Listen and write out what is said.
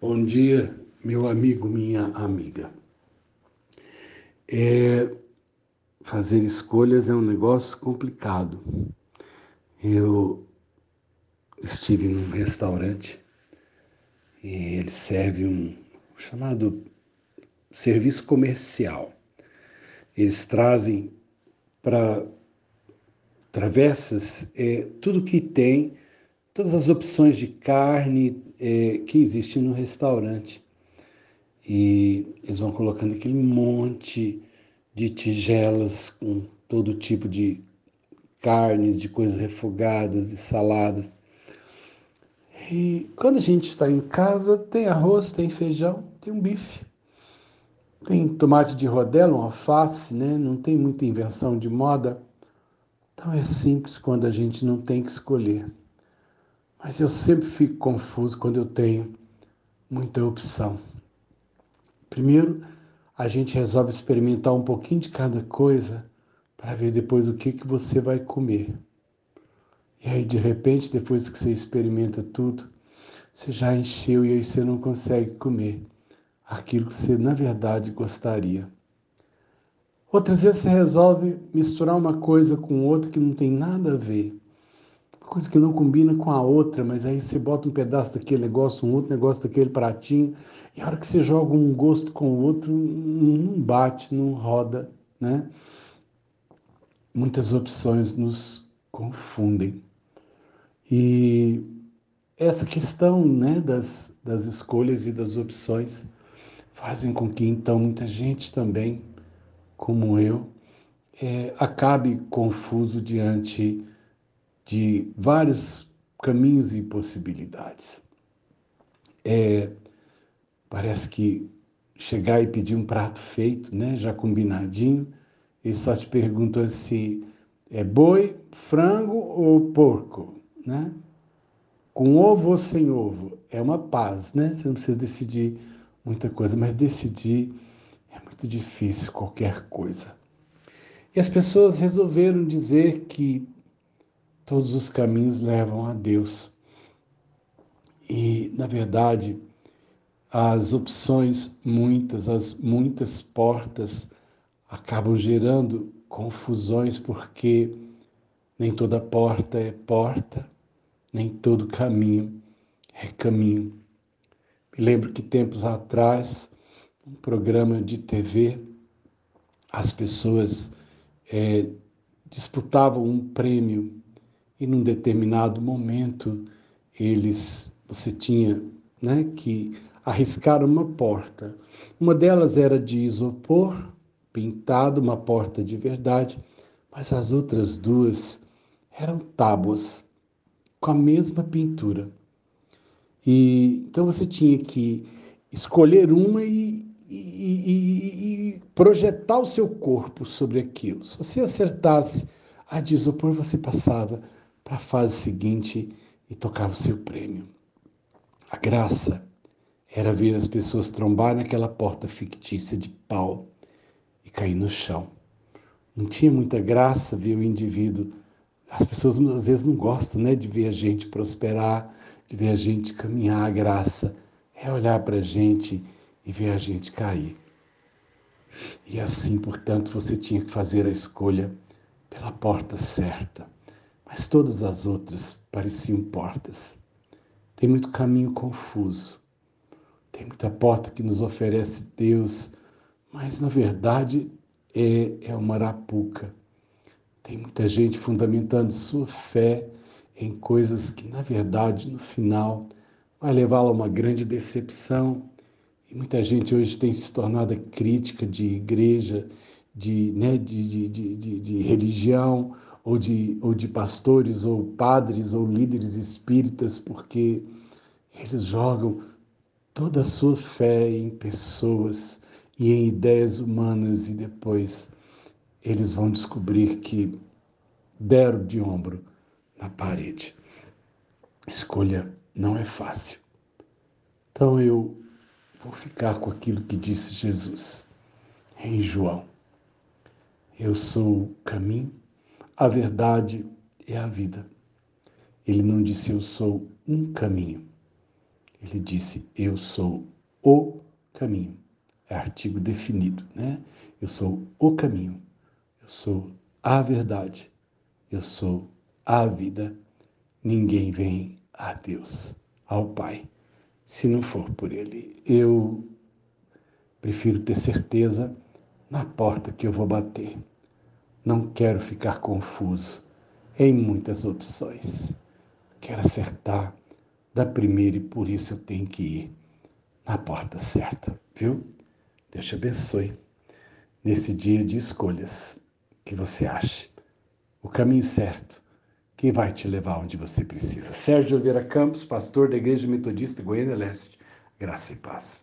Bom dia, meu amigo, minha amiga. É, fazer escolhas é um negócio complicado. Eu estive num restaurante e ele serve um chamado serviço comercial. Eles trazem para travessas é, tudo que tem, todas as opções de carne é, que existe no restaurante. E eles vão colocando aquele monte de tigelas com todo tipo de carnes, de coisas refogadas, de saladas. E quando a gente está em casa, tem arroz, tem feijão, tem um bife. Tem tomate de rodela, um alface, né? Não tem muita invenção de moda. Então é simples quando a gente não tem que escolher. Mas eu sempre fico confuso quando eu tenho muita opção. Primeiro, a gente resolve experimentar um pouquinho de cada coisa para ver depois o que, que você vai comer. E aí, de repente, depois que você experimenta tudo, você já encheu e aí você não consegue comer aquilo que você, na verdade, gostaria. Outras vezes você resolve misturar uma coisa com outra que não tem nada a ver. Coisa que não combina com a outra, mas aí você bota um pedaço daquele negócio, um outro negócio daquele pratinho, e a hora que você joga um gosto com o outro, não bate, não roda, né? Muitas opções nos confundem. E essa questão né, das, das escolhas e das opções fazem com que então muita gente também, como eu, é, acabe confuso diante de vários caminhos e possibilidades. É, parece que chegar e pedir um prato feito, né, já combinadinho, e só te perguntam se é boi, frango ou porco né? Com ovo ou sem ovo, é uma paz, né? Você não precisa decidir muita coisa, mas decidir é muito difícil qualquer coisa. E as pessoas resolveram dizer que todos os caminhos levam a Deus. E, na verdade, as opções muitas, as muitas portas acabam gerando confusões porque nem toda porta é porta, nem todo caminho é caminho. Me lembro que tempos atrás, um programa de TV, as pessoas é, disputavam um prêmio e num determinado momento eles, você tinha né, que arriscar uma porta. Uma delas era de isopor, pintado, uma porta de verdade, mas as outras duas eram tábuas com a mesma pintura. E então você tinha que escolher uma e, e, e, e projetar o seu corpo sobre aquilo. Se você acertasse a de isopor, você passava para a fase seguinte e tocava o seu prêmio. A graça era ver as pessoas trombar naquela porta fictícia de pau e cair no chão. Não tinha muita graça ver o indivíduo as pessoas às vezes não gostam né, de ver a gente prosperar, de ver a gente caminhar a graça. É olhar para a gente e ver a gente cair. E assim, portanto, você tinha que fazer a escolha pela porta certa. Mas todas as outras pareciam portas. Tem muito caminho confuso. Tem muita porta que nos oferece Deus, mas na verdade é, é uma arapuca tem muita gente fundamentando sua fé em coisas que, na verdade, no final, vai levá-la a uma grande decepção. E muita gente hoje tem se tornado crítica de igreja, de, né, de, de, de, de religião, ou de, ou de pastores, ou padres, ou líderes espíritas, porque eles jogam toda a sua fé em pessoas e em ideias humanas e depois eles vão descobrir que deram de ombro na parede. Escolha não é fácil. Então eu vou ficar com aquilo que disse Jesus em João. Eu sou o caminho, a verdade e a vida. Ele não disse eu sou um caminho. Ele disse: Eu sou o caminho. É artigo definido, né? Eu sou o caminho. Eu sou a verdade. Eu sou a vida. Ninguém vem a Deus, ao Pai, se não for por Ele. Eu prefiro ter certeza na porta que eu vou bater. Não quero ficar confuso em muitas opções. Quero acertar da primeira e por isso eu tenho que ir na porta certa, viu? Deus te abençoe nesse dia de escolhas que você ache o caminho certo que vai te levar onde você precisa. Sérgio Oliveira Campos, pastor da Igreja Metodista Goiânia Leste. Graça e paz.